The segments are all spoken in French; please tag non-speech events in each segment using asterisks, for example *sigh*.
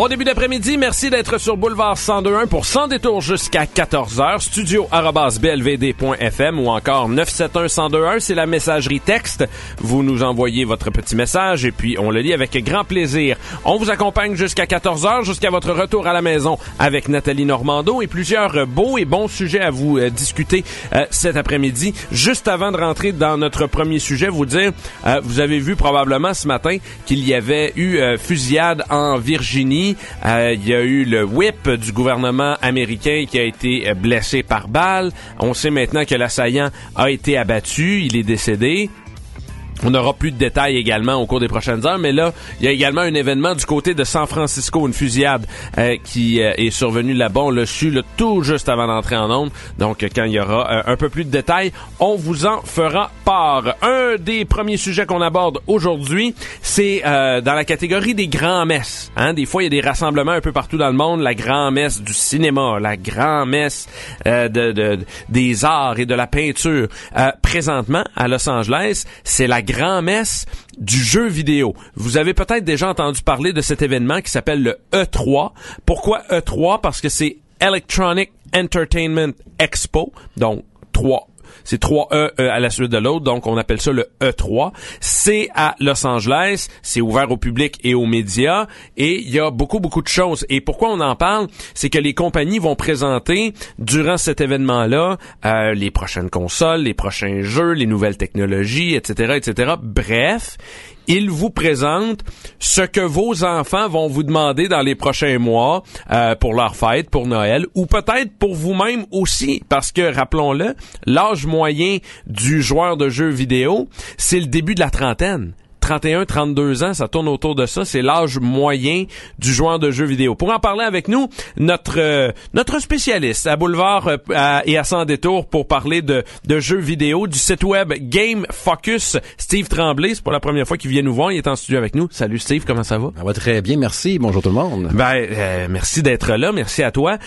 Bon début d'après-midi, merci d'être sur Boulevard 1021 pour 100 détours jusqu'à 14h. Studio blvd.fm ou encore 971 c'est la messagerie texte. Vous nous envoyez votre petit message et puis on le lit avec grand plaisir. On vous accompagne jusqu'à 14h, jusqu'à votre retour à la maison avec Nathalie Normando et plusieurs beaux et bons sujets à vous euh, discuter euh, cet après-midi. Juste avant de rentrer dans notre premier sujet, vous dire, euh, vous avez vu probablement ce matin qu'il y avait eu fusillade en Virginie euh, il y a eu le whip du gouvernement américain qui a été euh, blessé par balle. On sait maintenant que l'assaillant a été abattu, il est décédé. On aura plus de détails également au cours des prochaines heures, mais là, il y a également un événement du côté de San Francisco, une fusillade euh, qui euh, est survenue là-bas. On l'a su le tout juste avant d'entrer en onde. Donc, quand il y aura euh, un peu plus de détails, on vous en fera part. Un des premiers sujets qu'on aborde aujourd'hui, c'est dans la catégorie des grands-messes. Hein? Des fois, il y a des rassemblements un peu partout dans le monde. La grand-messe du cinéma, la grand-messe de, de, des arts et de la peinture. présentement, à Los Angeles, c'est la grand-messe du jeu vidéo. Vous avez peut-être déjà entendu parler de cet événement qui s'appelle le E3. Pourquoi E3? Parce que c'est Electronic Entertainment Expo, donc 3 c'est trois E, e à la suite de l'autre, donc on appelle ça le E3. C'est à Los Angeles, c'est ouvert au public et aux médias, et il y a beaucoup, beaucoup de choses. Et pourquoi on en parle? C'est que les compagnies vont présenter, durant cet événement-là, euh, les prochaines consoles, les prochains jeux, les nouvelles technologies, etc., etc. Bref, il vous présente ce que vos enfants vont vous demander dans les prochains mois euh, pour leur fête, pour Noël, ou peut-être pour vous-même aussi, parce que rappelons-le, l'âge moyen du joueur de jeux vidéo, c'est le début de la trentaine. 31, 32 ans, ça tourne autour de ça. C'est l'âge moyen du joueur de jeux vidéo. Pour en parler avec nous, notre euh, notre spécialiste à Boulevard euh, et à Sans Détour pour parler de, de jeux vidéo du site web Game Focus, Steve Tremblay. C'est pour la première fois qu'il vient nous voir. Il est en studio avec nous. Salut Steve, comment ça va? Ça va très bien, merci. Bonjour tout le monde. Ben, euh, merci d'être là. Merci à toi.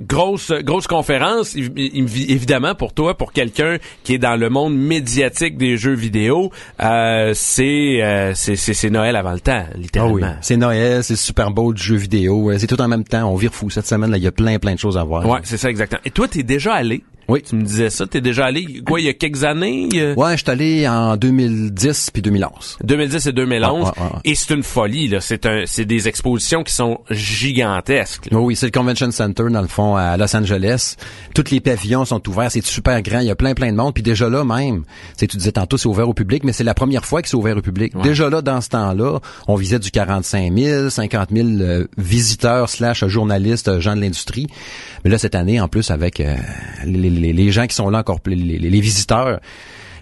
grosse grosse conférence, évidemment pour toi, pour quelqu'un qui est dans le monde médiatique des jeux vidéo. c'est euh, c'est Noël avant le temps, littéralement. Ah oui. C'est Noël, c'est Super Bowl du jeu vidéo, c'est tout en même temps. On vire fou cette semaine. Là, il y a plein plein de choses à voir. Ouais, c'est ça exactement. Et toi, t'es déjà allé oui. Tu me disais ça. T'es déjà allé, quoi, il y a quelques années? Ouais, je suis allé en 2010 puis 2011. 2010 et 2011. et c'est une folie, là. C'est un, c'est des expositions qui sont gigantesques. Oui, c'est le Convention Center, dans le fond, à Los Angeles. Tous les pavillons sont ouverts. C'est super grand. Il y a plein, plein de monde. Puis déjà là, même, tu tu disais tantôt, c'est ouvert au public, mais c'est la première fois que c'est ouvert au public. Déjà là, dans ce temps-là, on visait du 45 000, 50 000 visiteurs slash journalistes, euh, gens de l'industrie. Mais là, cette année, en plus, avec euh, les les, gens qui sont là encore, les, les visiteurs,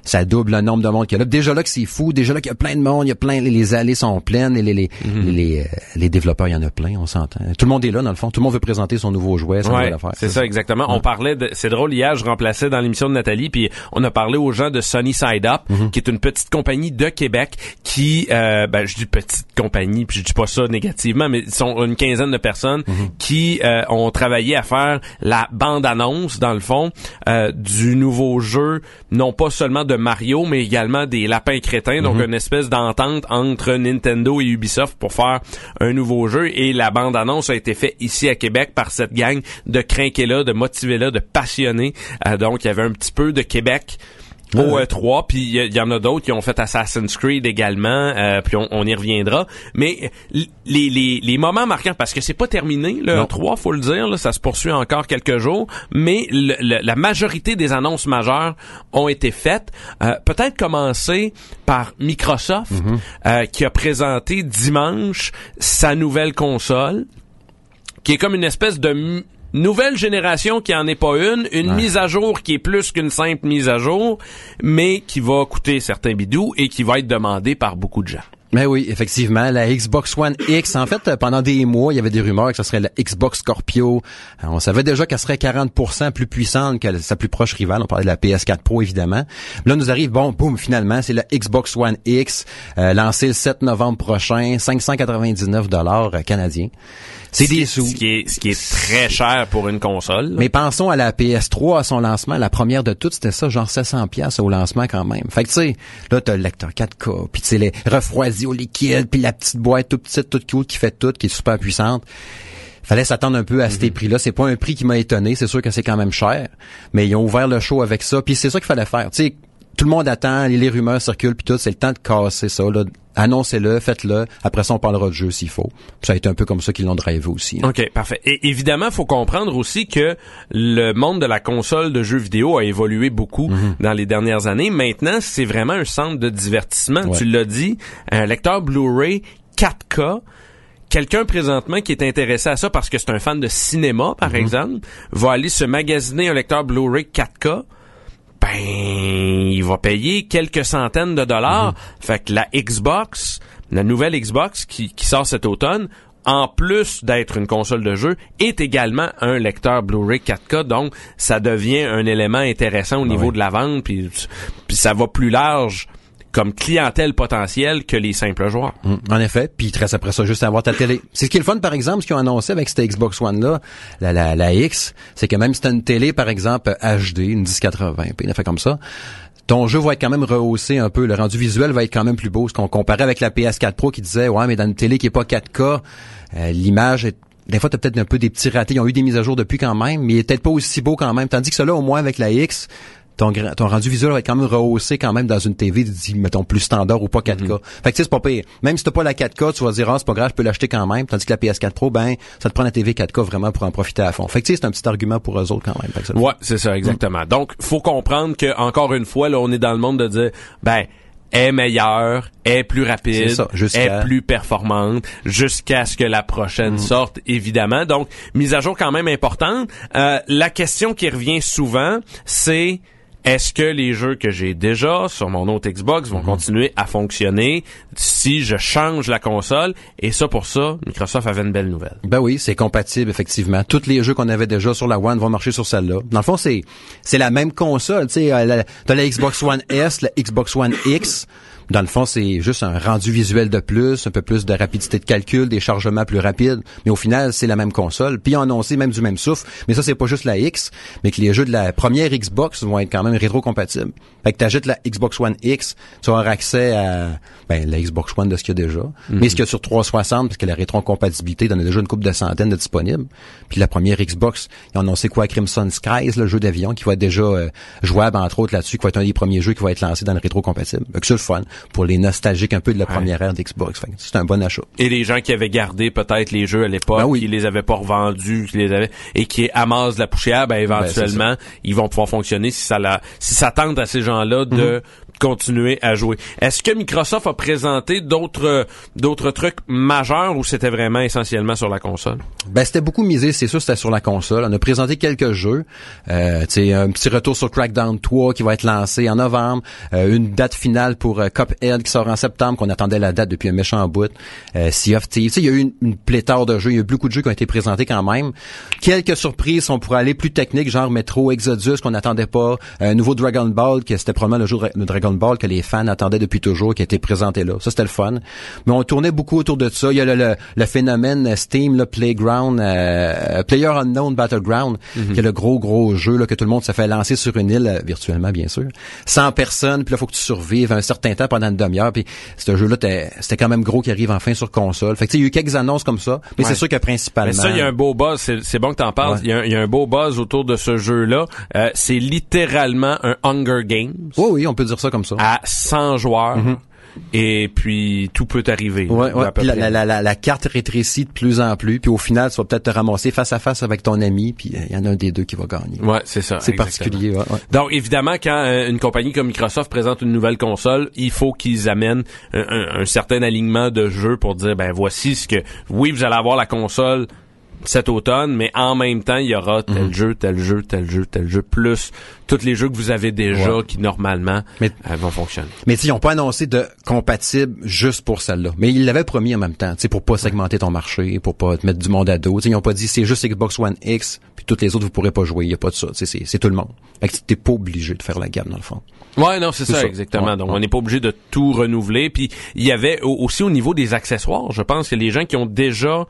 ça double le nombre de monde qu'il y a là. Déjà là que c'est fou, déjà là qu'il y a plein de monde, il y a plein, les allées sont pleines, et les, les, mhm. les, euh, les, développeurs, il y en a plein, on s'entend. Tout le monde est là, dans le fond. Tout le monde veut présenter son nouveau jouet, son ouais, C'est ça, exactement. On parlait de, c'est drôle, hier, je remplaçais dans l'émission de Nathalie, puis on a parlé aux gens de Sunny Side Up, mhm. qui est une petite compagnie de Québec qui, euh, ben, je dis petite compagnie, puis je dis pas ça négativement, mais ils sont une quinzaine de personnes mhm. qui euh, ont travaillé à faire la bande-annonce, dans le fond, euh, du nouveau jeu, non pas seulement de de Mario, mais également des lapins crétins, donc mhm. une espèce d'entente entre Nintendo et Ubisoft pour faire un nouveau jeu. Et la bande-annonce a été faite ici à Québec par cette gang de crinqués là, de motivés là, de passionnés. Euh, donc il y avait un petit peu de Québec au E3, puis il y, en a d'autres qui ont fait Assassin's Creed également, euh, puis on, y reviendra. Mais les, les, les moments marquants, parce que c'est pas terminé, le E3, faut le dire, là, ça se poursuit encore quelques jours, mais la majorité des annonces majeures ont été faites. Euh, peut-être commencer par Microsoft, mm-hmm. euh, qui a présenté dimanche sa nouvelle console, qui est comme une espèce de nouvelle génération qui en est pas une, une mise à jour qui est plus qu'une simple mise à jour, mais qui va coûter certains bidous et qui va être demandée par beaucoup de gens. Mais oui, effectivement, la Xbox One X, en fait, pendant des mois, il y avait des rumeurs que ce serait la Xbox Scorpio. On savait déjà qu'elle serait 40% plus puissante que sa plus proche rivale. On parlait de la PS4 Pro, évidemment. Là, nous arrive, bon, boum, finalement, c'est la Xbox One X, euh, lancée le 7 novembre prochain, 599 dollars canadiens. C'est des sous. Ce qui est, ce qui est très cher pour une console. là. Mais pensons à la PS3, à son lancement. La première de toutes, c'était ça, genre 700 pièces au lancement quand même. Fait que tu sais, là, t'as le lecteur 4K, puis tu sais, les refroidis au liquide, puis la petite boîte toute petite, toute cute qui fait tout, qui est super puissante. Fallait s'attendre un peu à ces prix-là. C'est pas un prix qui m'a étonné. C'est sûr que c'est quand même cher. Mais ils ont ouvert le show avec ça. Puis c'est ça qu'il fallait faire. Tu sais, tout le monde attend, les, les rumeurs circulent, puis tout. C'est le temps de casser ça. Là. Annoncez-le, faites-le. Après ça, on parlera de jeu s'il faut. Puis ça a été un peu comme ça qu'ils l'ont drivé aussi. hein. OK, parfait. Et évidemment, faut comprendre aussi que le monde de la console de jeux vidéo a évolué beaucoup Mhm. dans les dernières années. Maintenant, c'est vraiment un centre de divertissement. Ouais. Tu l'as dit, un lecteur Blu-ray 4K. Quelqu'un présentement qui est intéressé à ça parce que c'est un fan de cinéma, Mhm. par exemple, va aller se magasiner un lecteur Blu-ray 4K. Ben, il va payer quelques centaines de dollars. Fait que la Xbox, la nouvelle Xbox qui, qui sort cet automne, en plus d'être une console de jeu, est également un lecteur Blu-ray 4K. Donc, ça devient un élément intéressant au niveau oui. de la vente. Puis, puis ça va plus large comme clientèle potentielle que les simples joueurs. Mm, En effet, puis il te reste après ça juste à avoir ta télé. C'est ce qui est le fun, par exemple, ce qu'ils ont annoncé avec cette Xbox One-là, la, la, la X, c'est que même si t'as une télé, par exemple, HD, une 1080p, une affaire comme ça, ton jeu va être quand même rehaussé un peu. Le rendu visuel va être quand même plus beau. Ce qu'on comparait avec la PS4 Pro qui disait, ouais, mais dans une télé qui est pas 4K, euh, l'image est des fois, t'as peut-être un peu des petits ratés. Ils ont eu des mises à jour depuis quand même, mais il est peut-être pas aussi beau quand même. Tandis que cela, au moins, avec la X, ton, ton rendu visuel va être quand même rehaussé quand même dans une TV, mettons, plus standard ou pas 4K. Mhm. Fait que tu sais, c'est pas pire. Même si t'as pas la 4K, tu vas dire, ah, c'est pas grave, je peux l'acheter quand même. Tandis que la PS4 Pro, ben, ça te prend la TV 4K vraiment pour en profiter à fond. Fait que tu sais, c'est un petit argument pour eux autres quand même. Fait que Ouais, c'est ça, exactement. Donc, faut comprendre que, encore une fois, là, on est dans le monde de dire, ben, est meilleure, est plus rapide, ça, jusqu'à- est plus performante, jusqu'à ce que la prochaine sorte, évidemment. Donc, mise à jour quand même importante. Euh, la question qui revient souvent, c'est est-ce que les jeux que j'ai déjà sur mon autre Xbox vont continuer à fonctionner si je change la console? Et ça, pour ça, Microsoft avait une belle nouvelle. Ben oui, c'est compatible effectivement. Tous les jeux qu'on avait déjà sur la One vont marcher sur celle-là. Dans le fond, c'est c'est la même console. Tu sais, euh, t'as la Xbox One S, la Xbox One X. Dans le fond, c'est juste un rendu visuel de plus, un peu plus de rapidité de calcul, des chargements plus rapides. Mais au final, c'est la même console. Puis ils ont annoncé même du même souffle. Mais ça, c'est pas juste la X, mais que les jeux de la première Xbox vont être quand même rétro-compatibles. Fait que t'achètes la Xbox One X, tu vas avoir accès à ben, la Xbox One de ce qu'il y a déjà. Mais ce qu'il y a sur 360, parce que la rétrocompatibilité donne déjà une coupe de centaines de disponibles. Puis la première Xbox, ils ont annoncé quoi? Crimson Skies, le jeu d'avion, qui va être déjà euh, jouable, entre autres, là-dessus, qui va être un des premiers jeux qui va être lancé dans le rétrocompatible. Fait que c'est le fun pour les nostalgiques un peu de la première ère d'Xbox. C'est un bon achat. et les gens qui avaient gardé peut-être les jeux à l'époque, Ben oui. qui les avaient pas revendus, qui les avaient et qui amassent de la poussière, ben éventuellement ils vont pouvoir fonctionner si ça la, si ça tente à ces gens-là de Mhm. continuer à jouer. Est-ce que Microsoft a présenté d'autres d'autres trucs majeurs ou c'était vraiment essentiellement sur la console? Ben c'était beaucoup misé, c'est sûr, c'était sur la console. On a présenté quelques jeux. Euh, tu sais, un petit retour sur Crackdown 3 qui va être lancé en novembre. Euh, une date finale pour euh, Cuphead qui sort en septembre, qu'on attendait la date depuis un méchant bout. Euh, sea of Thieves. Tu sais, il y a eu une, une pléthore de jeux. Il y a eu beaucoup de jeux qui ont été présentés quand même. Quelques surprises, on pourrait aller plus technique, genre Metro Exodus qu'on n'attendait pas. Un nouveau Dragon Ball, que c'était probablement le jeu de Dragon Ball que les fans attendaient depuis toujours, qui a été présenté là. Ça, c'était le fun. Mais on tournait beaucoup autour de ça. Il y a le, le, le phénomène Steam, le Playground, euh, Player Unknown Battleground, qui est le gros, gros jeu là, que tout le monde se fait lancer sur une île, euh, virtuellement bien sûr. 100 personnes, puis là, faut que tu survives un certain temps pendant une demi-heure. Puis ce jeu-là, c'était quand même gros qui arrive enfin sur console. Fait que il y a eu quelques annonces comme ça, mais Ouais. c'est sûr que principalement... Mais ça, il y a un beau buzz. C'est, bon que t'en parles. Ouais. Il, y a un, il y a un beau buzz autour de ce jeu-là. Euh, c'est littéralement un Hunger Games Oui, oui, on peut dire ça comme ça. à 100 joueurs. Et puis, tout peut arriver. Ouais, ouais. Puis la, la, la, la- carte rétrécit de plus en plus, puis au final, tu vas peut-être te ramasser face à face avec ton ami, puis euh, il y en a un des deux qui va gagner. Ouais, c'est ça. C'est particulier, ouais, ouais. Donc, évidemment, quand euh, une compagnie comme Microsoft présente une nouvelle console, il faut qu'ils amènent un, un- un certain alignement de jeux pour dire, ben voici ce que... Oui, vous allez avoir la console cet automne, mais en même temps, il y aura tel Mhm. jeu, tel jeu, tel jeu, tel jeu, plus tous les jeux que vous avez déjà Ouais. qui, normalement, Mais- euh, vont fonctionner. Mais ils ont pas annoncé de compatible juste pour celle-là. Mais ils l'avaient promis en même temps, tu sais, pour pas segmenter ton marché, pour pas te mettre du monde à dos. Tu sais, ils ont pas dit c'est juste Xbox One X, puis toutes les autres vous pourrez pas jouer. Il y a pas de ça. Tu sais, c'est c'est tout le monde. Fait que t'es pas obligé de faire la gamme dans le fond. Ouais, non, c'est ça, ça. exactement. Ouais, Donc, ouais. on n'est pas obligé de tout renouveler. Puis, il y avait au- aussi au niveau des accessoires, je pense que les gens qui ont déjà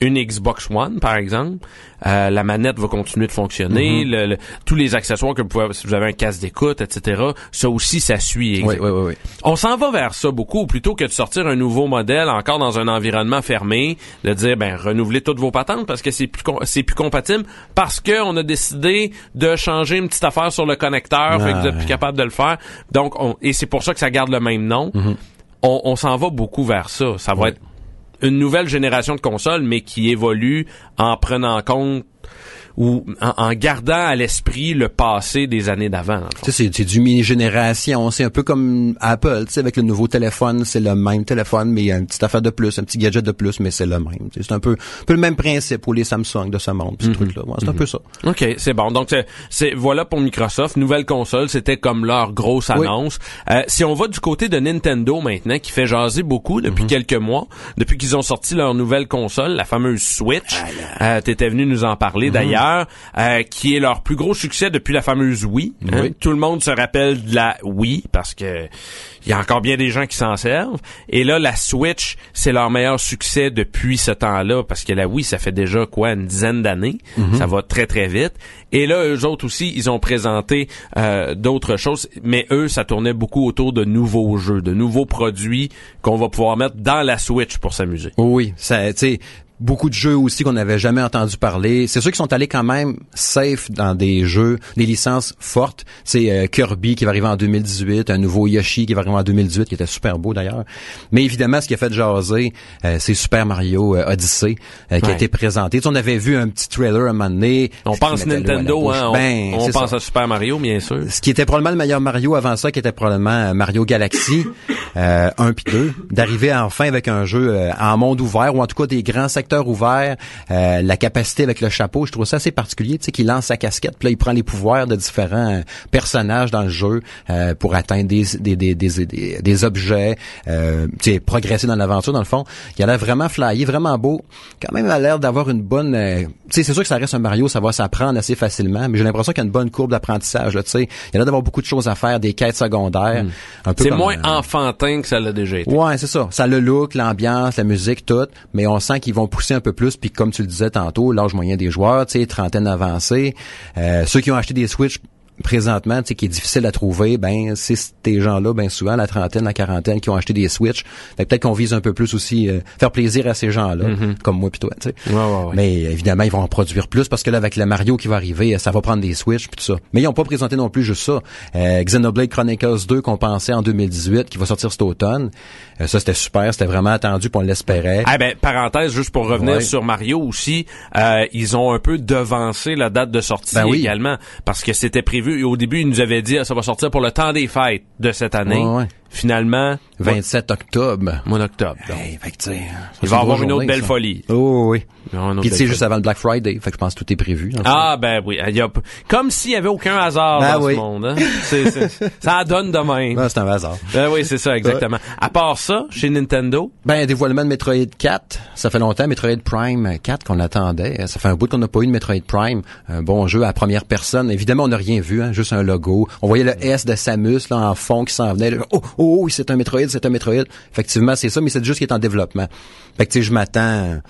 une Xbox One, par exemple, euh, la manette va continuer de fonctionner, Mm-hmm. le- le- tous les accessoires que vous pouvez, si vous avez un casque d'écoute, etc. Ça aussi, ça suit. Oui, oui, oui, oui. On s'en va vers ça beaucoup, plutôt que de sortir un nouveau modèle encore dans un environnement fermé, de dire ben renouvelez toutes vos patentes parce que c'est plus c'est plus compatible parce que on a décidé de changer une petite affaire sur le connecteur, fait que vous êtes plus capable de le faire. Donc on, et c'est pour ça que ça garde le même nom. On, on s'en va beaucoup vers ça. Ça va Ouais. être une nouvelle génération de consoles, mais qui évolue en prenant compte ou en, en gardant à l'esprit le passé des années d'avant. c'est, du mini-génération. C'est un peu comme Apple, tu sais, avec le nouveau téléphone, c'est le même téléphone, mais il y a une petite affaire de plus, un petit gadget de plus, mais c'est le même. C'est un peu, un peu le même principe pour les Samsung de ce monde, ce truc-là. Ouais, c'est un peu ça. OK, c'est bon. Donc, c'est- voilà pour Microsoft. Nouvelle console, c'était comme leur grosse Oui. annonce. Euh, si on va du côté de Nintendo maintenant, qui fait jaser beaucoup depuis quelques mois, depuis qu'ils ont sorti leur nouvelle console, la fameuse Switch, euh, t'étais venu nous en parler d'ailleurs, euh, qui est leur plus gros succès depuis la fameuse Wii. hein. Oui. Tout le monde se rappelle de la Wii parce que il y a encore bien des gens qui s'en servent. Et là, la Switch, c'est leur meilleur succès depuis ce temps-là parce que la Wii, ça fait déjà quoi, une dizaine d'années. Ça va très très vite. Et là, eux autres aussi, ils ont présenté euh, d'autres choses, mais eux, ça tournait beaucoup autour de nouveaux jeux, de nouveaux produits qu'on va pouvoir mettre dans la Switch pour s'amuser. Oui, ça, tu sais, beaucoup de jeux aussi qu'on n'avait jamais entendu parler. C'est sûr qu'ils sont allés quand même safe dans des jeux, des licences fortes. C'est euh, Kirby qui va arriver en 2018, un nouveau Yoshi qui va arriver en 2018, qui était super beau d'ailleurs. Mais évidemment, ce qui a fait jaser, euh, c'est Super Mario euh, Odyssey euh, qui a été présenté. Tu on avait vu un petit trailer un moment donné. On qui pense à Nintendo, hein, on, Ben, on pense ça. à Super Mario, bien sûr. Ce qui était probablement le meilleur Mario avant ça, qui était probablement euh, Mario Galaxy euh, 1 puis 2, d'arriver enfin avec un jeu euh, en monde ouvert ou en tout cas des grands ouverts, euh, la capacité avec le chapeau, je trouve ça assez particulier, tu sais, qu'il lance sa casquette, puis là il prend les pouvoirs de différents euh, personnages dans le jeu euh, pour atteindre des des des des, des, objets, euh, tu sais, progresser dans l'aventure dans le fond. Il a l'air vraiment flyé, vraiment beau. Quand même, il a l'air d'avoir une bonne, euh, tu sais, c'est sûr que ça reste un Mario, ça va s'apprendre assez facilement, mais j'ai l'impression qu'il y a une bonne courbe d'apprentissage, tu sais. Il y a l'air d'avoir beaucoup de choses à faire, des quêtes secondaires. peu C'est moins euh, enfantin que ça l'a déjà été. Ouais, c'est ça. Ça a le look, l'ambiance, la musique, tout, mais on sent qu'ils vont pousser un peu plus. Puis comme tu le disais tantôt, l'âge moyen des joueurs, tu sais, trentaine avancée. Euh, ceux qui ont acheté des Switch présentement, tu sais, qui est difficile à trouver, ben c'est ces gens-là, ben souvent la trentaine, la quarantaine, qui ont acheté des Switch. Fait peut-être qu'on vise un peu plus aussi euh, faire plaisir à ces gens-là, comme moi puis toi, tu sais. Mm-hmm. Ouais, ouais, ouais. Mais évidemment, ils vont en produire plus parce que là, avec le Mario qui va arriver, ça va prendre des Switch puis tout ça. Mais ils ont pas présenté non plus juste ça. Euh, Xenoblade Chronicles 2 qu'on pensait en 2018, qui va sortir cet automne. Euh, ça, c'était super, c'était vraiment attendu, puis on l'espérait. Ah ben, parenthèse, juste pour revenir sur Mario aussi, euh, ils ont un peu devancé la date de sortie Ben oui. également, parce que c'était prévu, au début, ils nous avaient dit, ah, ça va sortir pour le temps des fêtes de cette année. Finalement, 27 octobre. mois d'octobre. donc. Hey, fait que, tu sais, Il va y avoir une autre journée, belle ça. folie. Oh oui. Puis tu sais, juste avant le Black Friday, fait que je pense que tout est prévu. Ah ben oui, il y a, comme s'il y avait aucun hasard Ben dans oui. ce monde. Hein? Ça donne demain. Ah, c'est un hasard. Ben oui, c'est ça, exactement. À part ça, chez Nintendo, Ben, dévoilement de Metroid 4. Ça fait longtemps, Metroid Prime 4 qu'on attendait. Ça fait un bout qu'on n'a pas eu de Metroid Prime. Un bon jeu à première personne. Évidemment, on n'a rien vu, hein, juste un logo. On voyait le S de Samus là, en fond qui s'en venait. là. Oh, oh, oh, c'est un Metroid, c'est un Metroid. Effectivement, c'est ça, mais c'est juste qui est en développement. Fait que, tu sais, je m'attends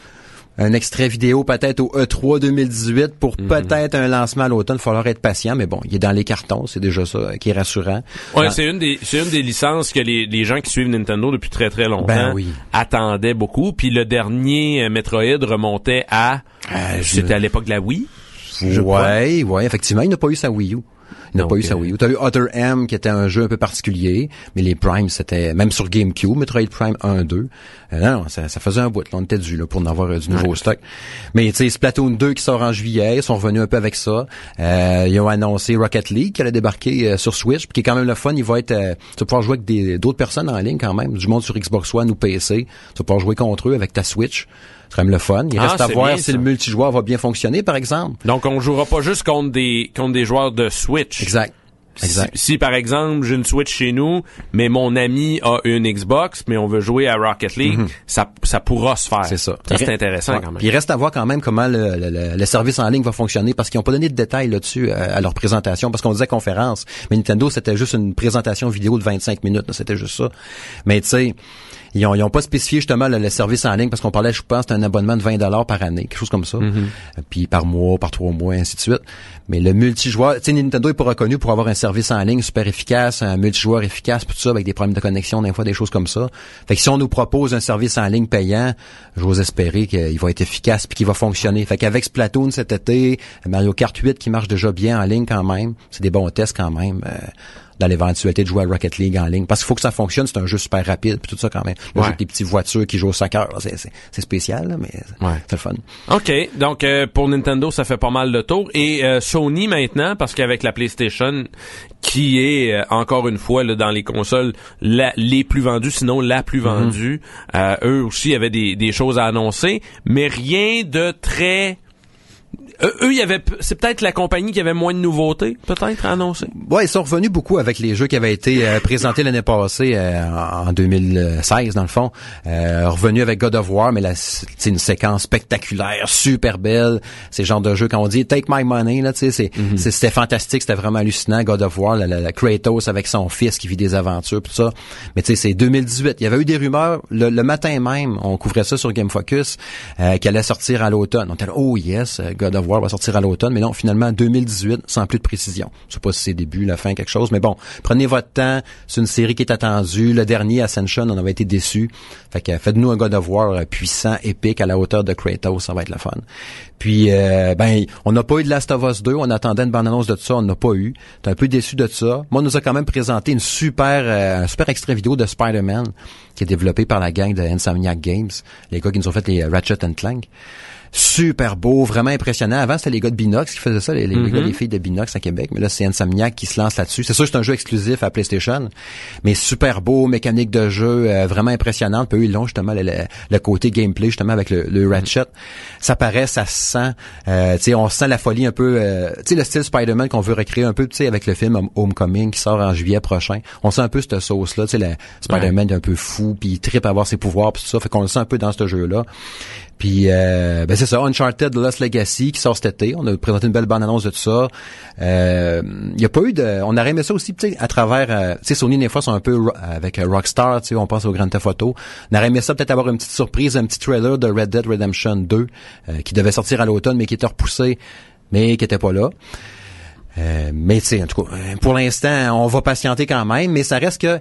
un extrait vidéo peut-être au E E3 2018 pour Mhm. peut-être un lancement à l'automne. Il va falloir être patient, mais bon, il est dans les cartons. C'est déjà ça qui est rassurant. Ouais, Ah, c'est une des c'est une des licences que les, les gens qui suivent Nintendo depuis très très longtemps Ben oui. attendaient beaucoup. Puis le dernier euh, Metroid remontait à Euh, je- c'était à l'époque de la Wii. je crois. Ouais, ouais, effectivement, il n'a pas eu sa Wii U. N'a pas eu sa Wii U. T'as eu Other M, qui était un jeu un peu particulier, mais les Prime, c'était, même sur GameCube, Metroid Prime 1, 2. Euh, non, ça, ça faisait un bout, là, on était dû, là, pour en avoir euh, du nouveau stock. Mais, tu sais, Splatoon 2 qui sort en juillet, ils sont revenus un peu avec ça. Euh, ils ont annoncé Rocket League qui allait débarquer euh, sur Switch, puis qui est quand même le fun. Il va être, euh, tu vas pouvoir jouer avec des, d'autres personnes en ligne quand même, du monde sur Xbox One ou PC. Tu vas pouvoir jouer contre eux avec ta Switch. C'est quand même le fun. Il Ah, reste à voir bien, si le multijoueur va bien fonctionner, par exemple. Donc on jouera pas juste contre des contre des joueurs de Switch. Exact. Si, si, par exemple j'ai une Switch chez nous, mais mon ami a une Xbox, mais on veut jouer à Rocket League, Mhm. ça, ça pourra se faire. C'est ça. Ça, c'est intéressant Ouais. quand même. Puis il reste à voir quand même comment le, le- le- service en ligne va fonctionner parce qu'ils n'ont pas donné de détails là-dessus euh, à leur présentation parce qu'on disait conférence. Mais Nintendo, c'était juste une présentation vidéo de 25 minutes. là, C'était juste ça. Mais tu sais, ils ont, ils ont pas spécifié justement le, le service en ligne parce qu'on parlait, je pense, d'un abonnement de 20 dollars par année, quelque chose comme ça. Mm-hmm. Euh, Puis par mois, par trois mois, ainsi de suite. Mais le multijoueur, tu sais, Nintendo est pas reconnu pour avoir un service en ligne super efficace, un multijoueur efficace, tout ça, avec des problèmes de connexion, des fois, des choses comme ça. Fait que si on nous propose un service en ligne payant, j'ose espérer qu'il va être efficace puis qu'il va fonctionner. Fait qu'avec Splatoon cet été, Mario Kart 8 qui marche déjà bien en ligne quand même, c'est des bons tests quand même. euh, dans l'éventualité de jouer à Rocket League en ligne. Parce qu'il faut que ça fonctionne, c'est un jeu super rapide, puis tout ça quand même. Le Ouais. jeu avec des petites voitures qui jouent au soccer, là, c'est, c'est, c'est spécial, là, mais Ouais. c'est le fun. OK, donc euh, pour Nintendo, ça fait pas mal le tour. Et euh, Sony maintenant, parce qu'avec la PlayStation, qui est euh, encore une fois là, dans les consoles la- les plus vendues, sinon la plus vendue, euh, eux aussi avaient des, des choses à annoncer, mais rien de très... Euh, eux, il y avait, c'est peut-être la compagnie qui avait moins de nouveautés, peut-être à annoncer? Ouais, ils sont revenus beaucoup avec les jeux qui avaient été euh, présentés l'année passée, euh, en en 2016 dans le fond. Euh, revenus avec God of War, mais c'est une séquence spectaculaire, super belle. C'est le genre de jeu quand on dit Take My Money, là, tu sais, c'est, c'est- c'était fantastique, c'était vraiment hallucinant. God of War, la, la- la Kratos avec son fils qui vit des aventures, tout ça. Mais tu sais, c'est 2018. Il y avait eu des rumeurs le, le matin même, on couvrait ça sur Game Focus, euh, qu'elle allait sortir à l'automne. On était là, oh yes, God of War va sortir à l'automne, mais non, finalement 2018, sans plus de précision. Je sais pas si c'est début, la fin, quelque chose, mais bon, prenez votre temps. C'est une série qui est attendue. Le dernier Ascension, on avait été déçus. Fait que faites-nous un God of War euh, puissant, épique, à la hauteur de Kratos, ça va être le fun. Puis, euh, ben, on n'a pas eu de Last of Us 2, on attendait une bande-annonce de ça, on n'a pas eu. T'es un peu déçu de ça. Moi, on nous a quand même présenté une super, euh, un super extrait vidéo de Spider-Man qui est développé par la gang de Insomniac Games, les gars qui nous ont fait les euh, Ratchet and Clank super beau, vraiment impressionnant. Avant, c'était les gars de Binox qui faisaient ça, les, les gars, les filles de Binox à Québec. Mais là, c'est Insomniac qui se lance là-dessus. C'est sûr que c'est un jeu exclusif à PlayStation, mais super beau, mécanique de jeu euh, vraiment impressionnante. Puis eux, ils l'ont justement le, le- le côté gameplay, justement, avec le, le Ratchet. Ça paraît, ça se sent. Euh, tu sais, on sent la folie un peu... euh, tu sais, le style Spider-Man qu'on veut recréer un peu, tu sais, avec le film Home- Homecoming qui sort en juillet prochain. On sent un peu cette sauce-là. Tu sais, le Spider-Man est un peu fou, puis il trippe à avoir ses pouvoirs, puis tout ça. Fait qu'on le sent un peu dans ce jeu-là. Puis euh, ben c'est ça, Uncharted Lost Legacy qui sort cet été. On a présenté une belle bande-annonce de tout ça. Euh, Il y a pas eu de... On aurait aimé ça aussi, tu sais, à travers... euh, tu sais, Sony, des fois, sont un peu ro- avec euh, Rockstar, tu sais, on pense au Grand Theft Auto. On aurait aimé ça peut-être avoir une petite surprise, un petit trailer de Red Dead Redemption 2 euh, qui devait sortir à l'automne, mais qui était repoussé, mais qui était pas là. Euh, mais tu sais, en tout cas, euh, pour l'instant, on va patienter quand même, mais ça reste que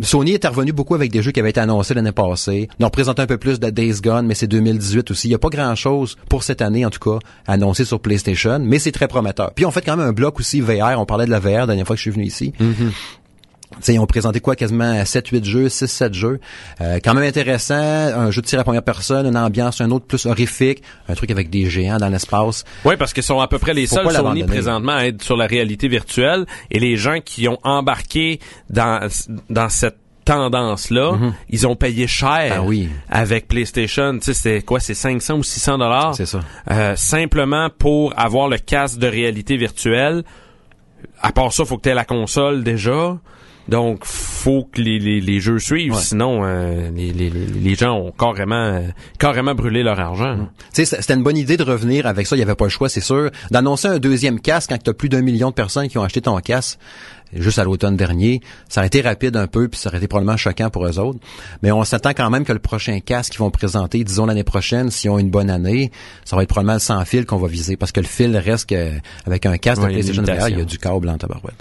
Sony est revenu beaucoup avec des jeux qui avaient été annoncés l'année passée. On représente un peu plus de Days Gone, mais c'est 2018 aussi. Il n'y a pas grand-chose pour cette année, en tout cas, annoncé sur PlayStation, mais c'est très prometteur. Puis on fait quand même un bloc aussi VR. On parlait de la VR la dernière fois que je suis venu ici. Tu sais, ils ont présenté quoi quasiment 7-8 jeux, 6-7 jeux. Euh, quand même intéressant, un jeu de tir à première personne, une ambiance, un autre plus horrifique, un truc avec des géants dans l'espace. Oui, parce qu'ils sont à peu près les Faut seuls Sony présentement à être sur la réalité virtuelle et les gens qui ont embarqué dans dans cette tendance-là, ils ont payé cher Ah oui. avec PlayStation. Tu sais, c'est quoi, c'est 500 ou 600 dollars? C'est ça. Euh, simplement pour avoir le casque de réalité virtuelle. À part ça, faut que tu aies la console déjà. Donc, faut que les, les, les jeux suivent, Ouais. sinon euh, les, les, les- gens ont carrément carrément brûlé leur argent. Tu sais, c'était une bonne idée de revenir avec ça. Il n'y avait pas le choix, c'est sûr. D'annoncer un deuxième casque quand tu as plus d'un million de personnes qui ont acheté ton casque, juste à l'automne dernier, ça aurait été rapide un peu, puis ça aurait été probablement choquant pour eux autres. Mais on s'attend quand même que le prochain casque qu'ils vont présenter, disons l'année prochaine, s'ils ont une bonne année, ça va être probablement le sans fil qu'on va viser. Parce que le fil reste que, avec un casque Ouais, de a PlayStation VR, il y a du câble en tabarouette.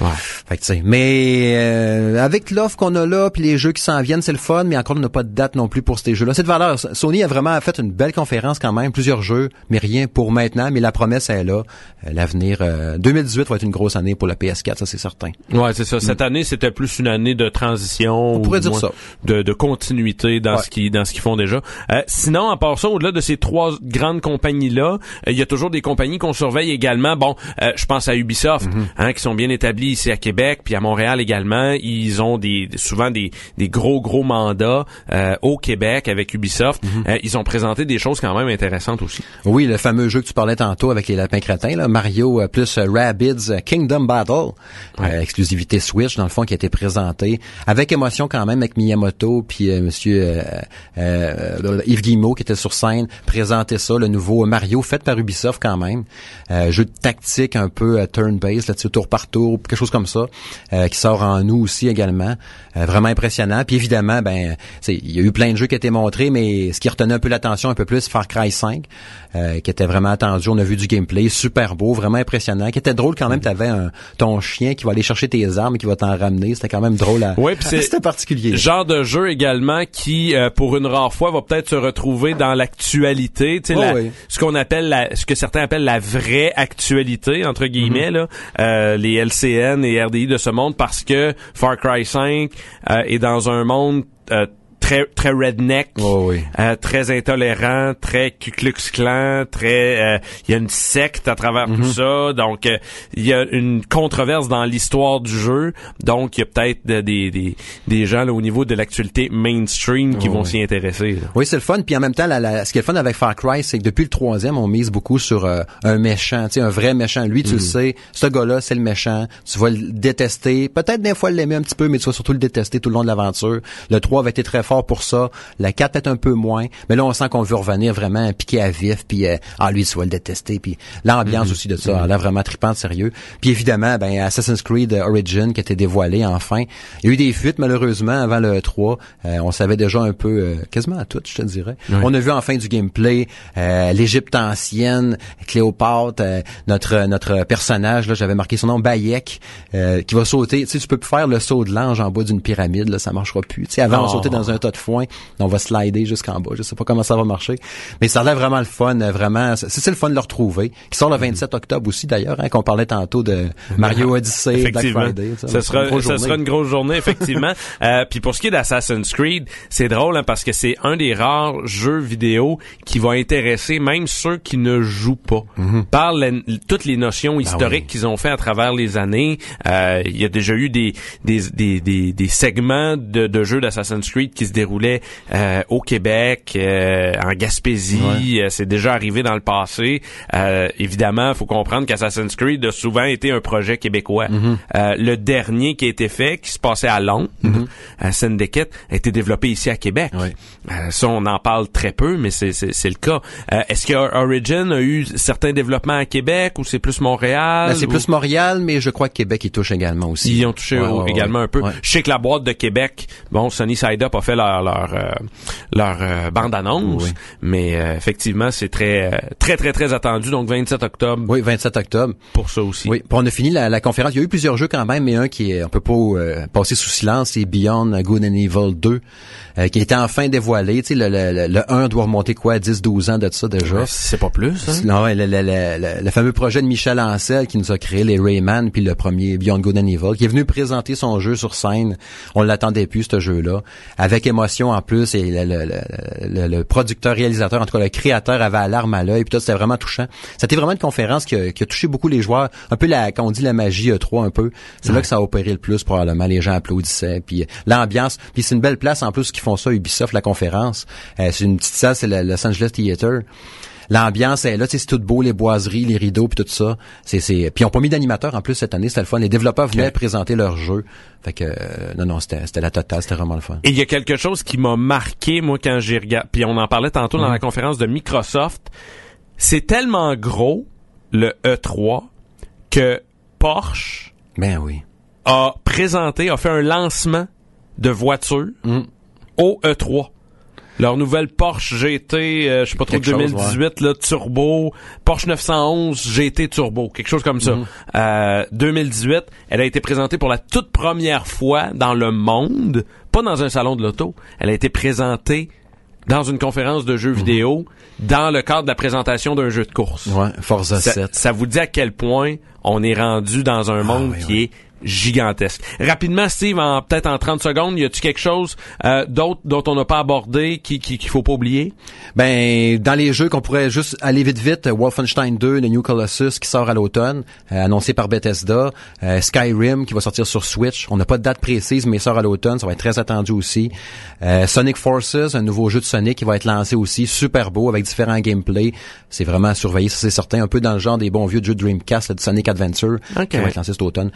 Ouais. Fait que, mais euh, avec l'offre qu'on a là, puis les jeux qui s'en viennent, c'est le fun, mais encore on n'a pas de date non plus pour ces jeux-là. C'est de valeur. Sony a vraiment fait une belle conférence quand même, plusieurs jeux, mais rien pour maintenant, mais la promesse est là. Euh, L'avenir, euh, 2018 va être une grosse année pour la PS4, ça c'est certain. Ouais, c'est ça. Cette année, c'était plus une année de transition. On pourrait dire ça. De, de continuité dans Ouais. ce qui dans ce qu'ils font déjà. Euh, sinon, à part ça, au-delà de ces trois grandes compagnies-là, euh, il y a toujours des compagnies qu'on surveille également. Bon, euh, je pense à Ubisoft, Mm-hmm. hein, qui sont bien établis ici à Québec, puis à Montréal également. Ils ont des souvent des, des gros gros mandats euh, au Québec avec Ubisoft. Mm-hmm. Euh, ils ont présenté des choses quand même intéressantes aussi. Oui, le fameux jeu que tu parlais tantôt avec les lapins crétins, là, Mario plus Rabbids Kingdom Battle. Euh, exclusivité Switch dans le fond qui a été présenté avec émotion quand même avec Miyamoto puis euh, Monsieur Yves Guillemot qui était sur scène présenter ça, le nouveau Mario fait par Ubisoft quand même, jeu de tactique un peu turn-based là-dessus tour par tour, quelque chose comme ça, qui sort en nous aussi également, vraiment impressionnant. Puis évidemment, ben, il y a eu plein de jeux qui étaient montrés, mais ce qui retenait un peu l'attention un peu plus, Far Cry 5, qui était vraiment attendu. On a vu du gameplay super beau, vraiment impressionnant, qui était drôle quand même. T'avais un, ton chien qui va aller chercher tes armes et qui va t'en ramener. C'était quand même drôle. À... Oui, *laughs* c'était particulier. Genre de jeu également qui, euh, pour une rare fois, va peut-être se retrouver dans l'actualité. Tu sais, oh ce qu'on appelle la, ce que certains appellent la vraie actualité entre guillemets, mm-hmm. là, euh, les LCN et RDI de ce monde, parce que Far Cry 5 euh, est dans un monde très très redneck, oh euh, très intolérant, très Ku Klux Klan, très euh, il y a une secte à travers tout mhm. ça, donc euh, il y a une controverse dans l'histoire du jeu, donc il y a peut-être des, des, des gens là, au niveau de l'actualité mainstream qui oh vont s'y intéresser. Oui, c'est le fun, puis en même temps, la, ce qui est le fun avec Far Cry, c'est que depuis le troisième, on mise beaucoup sur un méchant, tu sais, un vrai méchant. Lui, tu le mhm. sais, ce gars-là, c'est le méchant. Tu vas le détester, peut-être des fois l'aimer un petit peu, mais tu vas surtout le détester tout le long de l'aventure. Le 3 avait été très fort pour ça. La 4 est un peu moins. Mais là, on sent qu'on veut revenir vraiment piqué à vif, puis euh, ah lui, vas le détester, puis l'ambiance mm-hmm. aussi de ça, elle a vraiment trippante, sérieux. Puis évidemment, ben Assassin's Creed Origin qui a été dévoilé enfin. Il y a eu des fuites malheureusement avant le 3. Euh, on savait déjà un peu, euh, quasiment à tout, je te dirais. On a vu enfin du gameplay, l'Égypte ancienne, Cléopâtre, notre notre personnage là, j'avais marqué son nom Bayek, qui va sauter. Tu sais, tu peux plus faire le saut de l'ange en bas d'une pyramide, là, ça marchera plus. Tu sais, avant on oh. sautait dans un tas de foin, on va slider jusqu'en bas. Je sais pas comment ça va marcher, mais ça a l'air vraiment le fun, vraiment. C'est le fun de le retrouver. Qui sort le 27 octobre aussi d'ailleurs, hein, qu'on parlait tantôt de Mario *laughs* Odyssey, Black Friday. Ça, sera, une ça sera une grosse journée effectivement. *laughs* euh, puis pour ce qui est d'Assassin's Creed, c'est drôle hein, parce que c'est un des rares jeux vidéo qui va intéresser même ceux qui ne jouent pas. Mm-hmm. Par toutes les notions ah historiques qu'ils ont fait à travers les années. Euh, il y a déjà eu des des des des, des segments de, de jeux d'Assassin's Creed qui se déroulait euh, au Québec, euh, en Gaspésie. Euh, c'est déjà arrivé dans le passé. évidemment, il faut comprendre qu'Assassin's Creed a souvent été un projet québécois. Mhm. le dernier qui a été fait, qui se passait à Londres, mm Syndicate, a été développé ici à Québec. ça, on en parle très peu, mais c'est le cas. Est-ce que Origin a eu certains développements à Québec ou c'est plus Montréal? Ben, c'est plus Montréal, mais je crois que Québec y touche également aussi. Ils ont touché également un peu. Je sais que la boîte de Québec, bon, Sunny Side Up a fait leur leur euh, leur euh, bande annonce, mais euh, effectivement c'est très très très très attendu donc 27 octobre. Oui, 27 octobre pour ça aussi. Oui, on a fini la, conférence. Il y a eu plusieurs jeux quand même, mais un qui est un peu pas passé sous silence, c'est Beyond Good and Evil 2 qui a été enfin dévoilé. Tu sais, le, le, le 1 doit remonter quoi, 10-12 ans de ça déjà? c'est pas plus. Hein? Non, ouais, le, fameux projet de Michel Ancel qui nous a créé les Rayman puis le premier Beyond Good and Evil, qui est venu présenter son jeu sur scène. On l'attendait plus ce jeu-là, avec émotion en plus et le, producteur réalisateur en tout cas le créateur avait l'arme à l'œil puis tout c'était vraiment touchant. C'était vraiment une conférence qui a, touché beaucoup les joueurs. Un peu la quand on dit la magie E3 un peu c'est là que ça a opéré le plus probablement. Les gens applaudissaient puis l'ambiance. Puis c'est une belle place en plus qu'ils font ça Ubisoft la conférence. Euh, c'est une petite salle c'est le Los Angeles Theater l'ambiance est là, c'est tout beau, les boiseries, les rideaux, puis tout ça. C'est, c'est... Puis ils ont pas mis d'animateurs en plus cette année, c'était le fun. Les développeurs venaient présenter leur jeu. Fait que euh, non, non, c'était, c'était la totale, c'était vraiment le fun. Et il y a quelque chose qui m'a marqué, moi, quand j'ai regardé, puis on en parlait tantôt dans mm. la conférence de Microsoft. C'est tellement gros, le E3, que Porsche ben oui. a présenté, a fait un lancement de voiture mm. au E3 leur nouvelle Porsche GT, euh, je sais pas trop, 2018, là, turbo, Porsche 911 GT turbo, quelque chose comme ça. 2018, mhm. euh, elle a été présentée pour la toute première fois dans le monde, pas dans un salon de l'auto, elle a été présentée dans une conférence de jeux mhm. vidéo dans le cadre de la présentation d'un jeu de course. Ouais, Forza ça, 7. Ça vous dit à quel point on est rendu dans un ah monde qui est gigantesque. Rapidement, Steve, en peut-être en 30 secondes, y a-tu quelque chose euh, d'autre dont on n'a pas abordé qui qu'il faut pas oublier? Ben dans les jeux qu'on pourrait juste aller vite vite, Wolfenstein 2, The New Colossus qui sort à l'automne, euh, annoncé par Bethesda, euh, Skyrim qui va sortir sur Switch. On n'a pas de date précise, mais il sort à l'automne, ça va être très attendu aussi. Sonic Forces, un nouveau jeu de Sonic qui va être lancé aussi, super beau avec différents gameplays. C'est vraiment à surveiller, ça c'est certain, un peu dans le genre des bons vieux jeux Dreamcast, de Sonic Adventure qui va être lancé cet automne.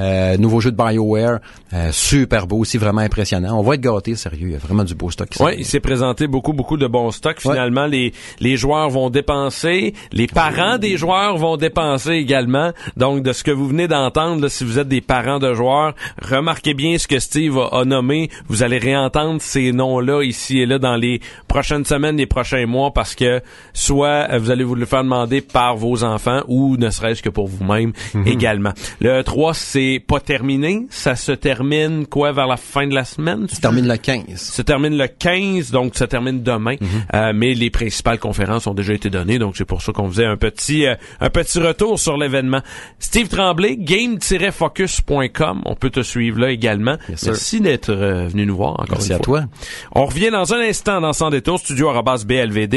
Euh, nouveau jeu de BioWare, euh, super beau aussi, vraiment impressionnant. On va être gâtés, sérieux. Il y a vraiment du beau stock. Oui, il s'est présenté beaucoup, beaucoup de bons stocks. Finalement, les, les joueurs vont dépenser, les parents des joueurs vont dépenser également. Donc, de ce que vous venez d'entendre, si vous êtes des parents de joueurs, remarquez bien ce que Steve a, a nommé. Vous allez réentendre ces noms-là ici et là dans les prochaines semaines, les prochains mois, parce que soit vous allez vous le faire demander par vos enfants ou ne serait-ce que pour vous-même Mhm. également. Le 3, c'est pas terminé. Ça se termine quoi vers la fin de la semaine? Ça termine le 15. se termine le 15, donc ça termine demain. Mhm. Euh, mais les principales conférences ont déjà été données, donc c'est pour ça qu'on faisait un petit euh, un petit retour sur l'événement. Steve Tremblay, game-focus.com, on peut te suivre là également. Yes. Merci d'être euh, venu nous voir encore Merci une à fois. toi. On revient dans un instant dans Sans détour, studio arobase BLVD.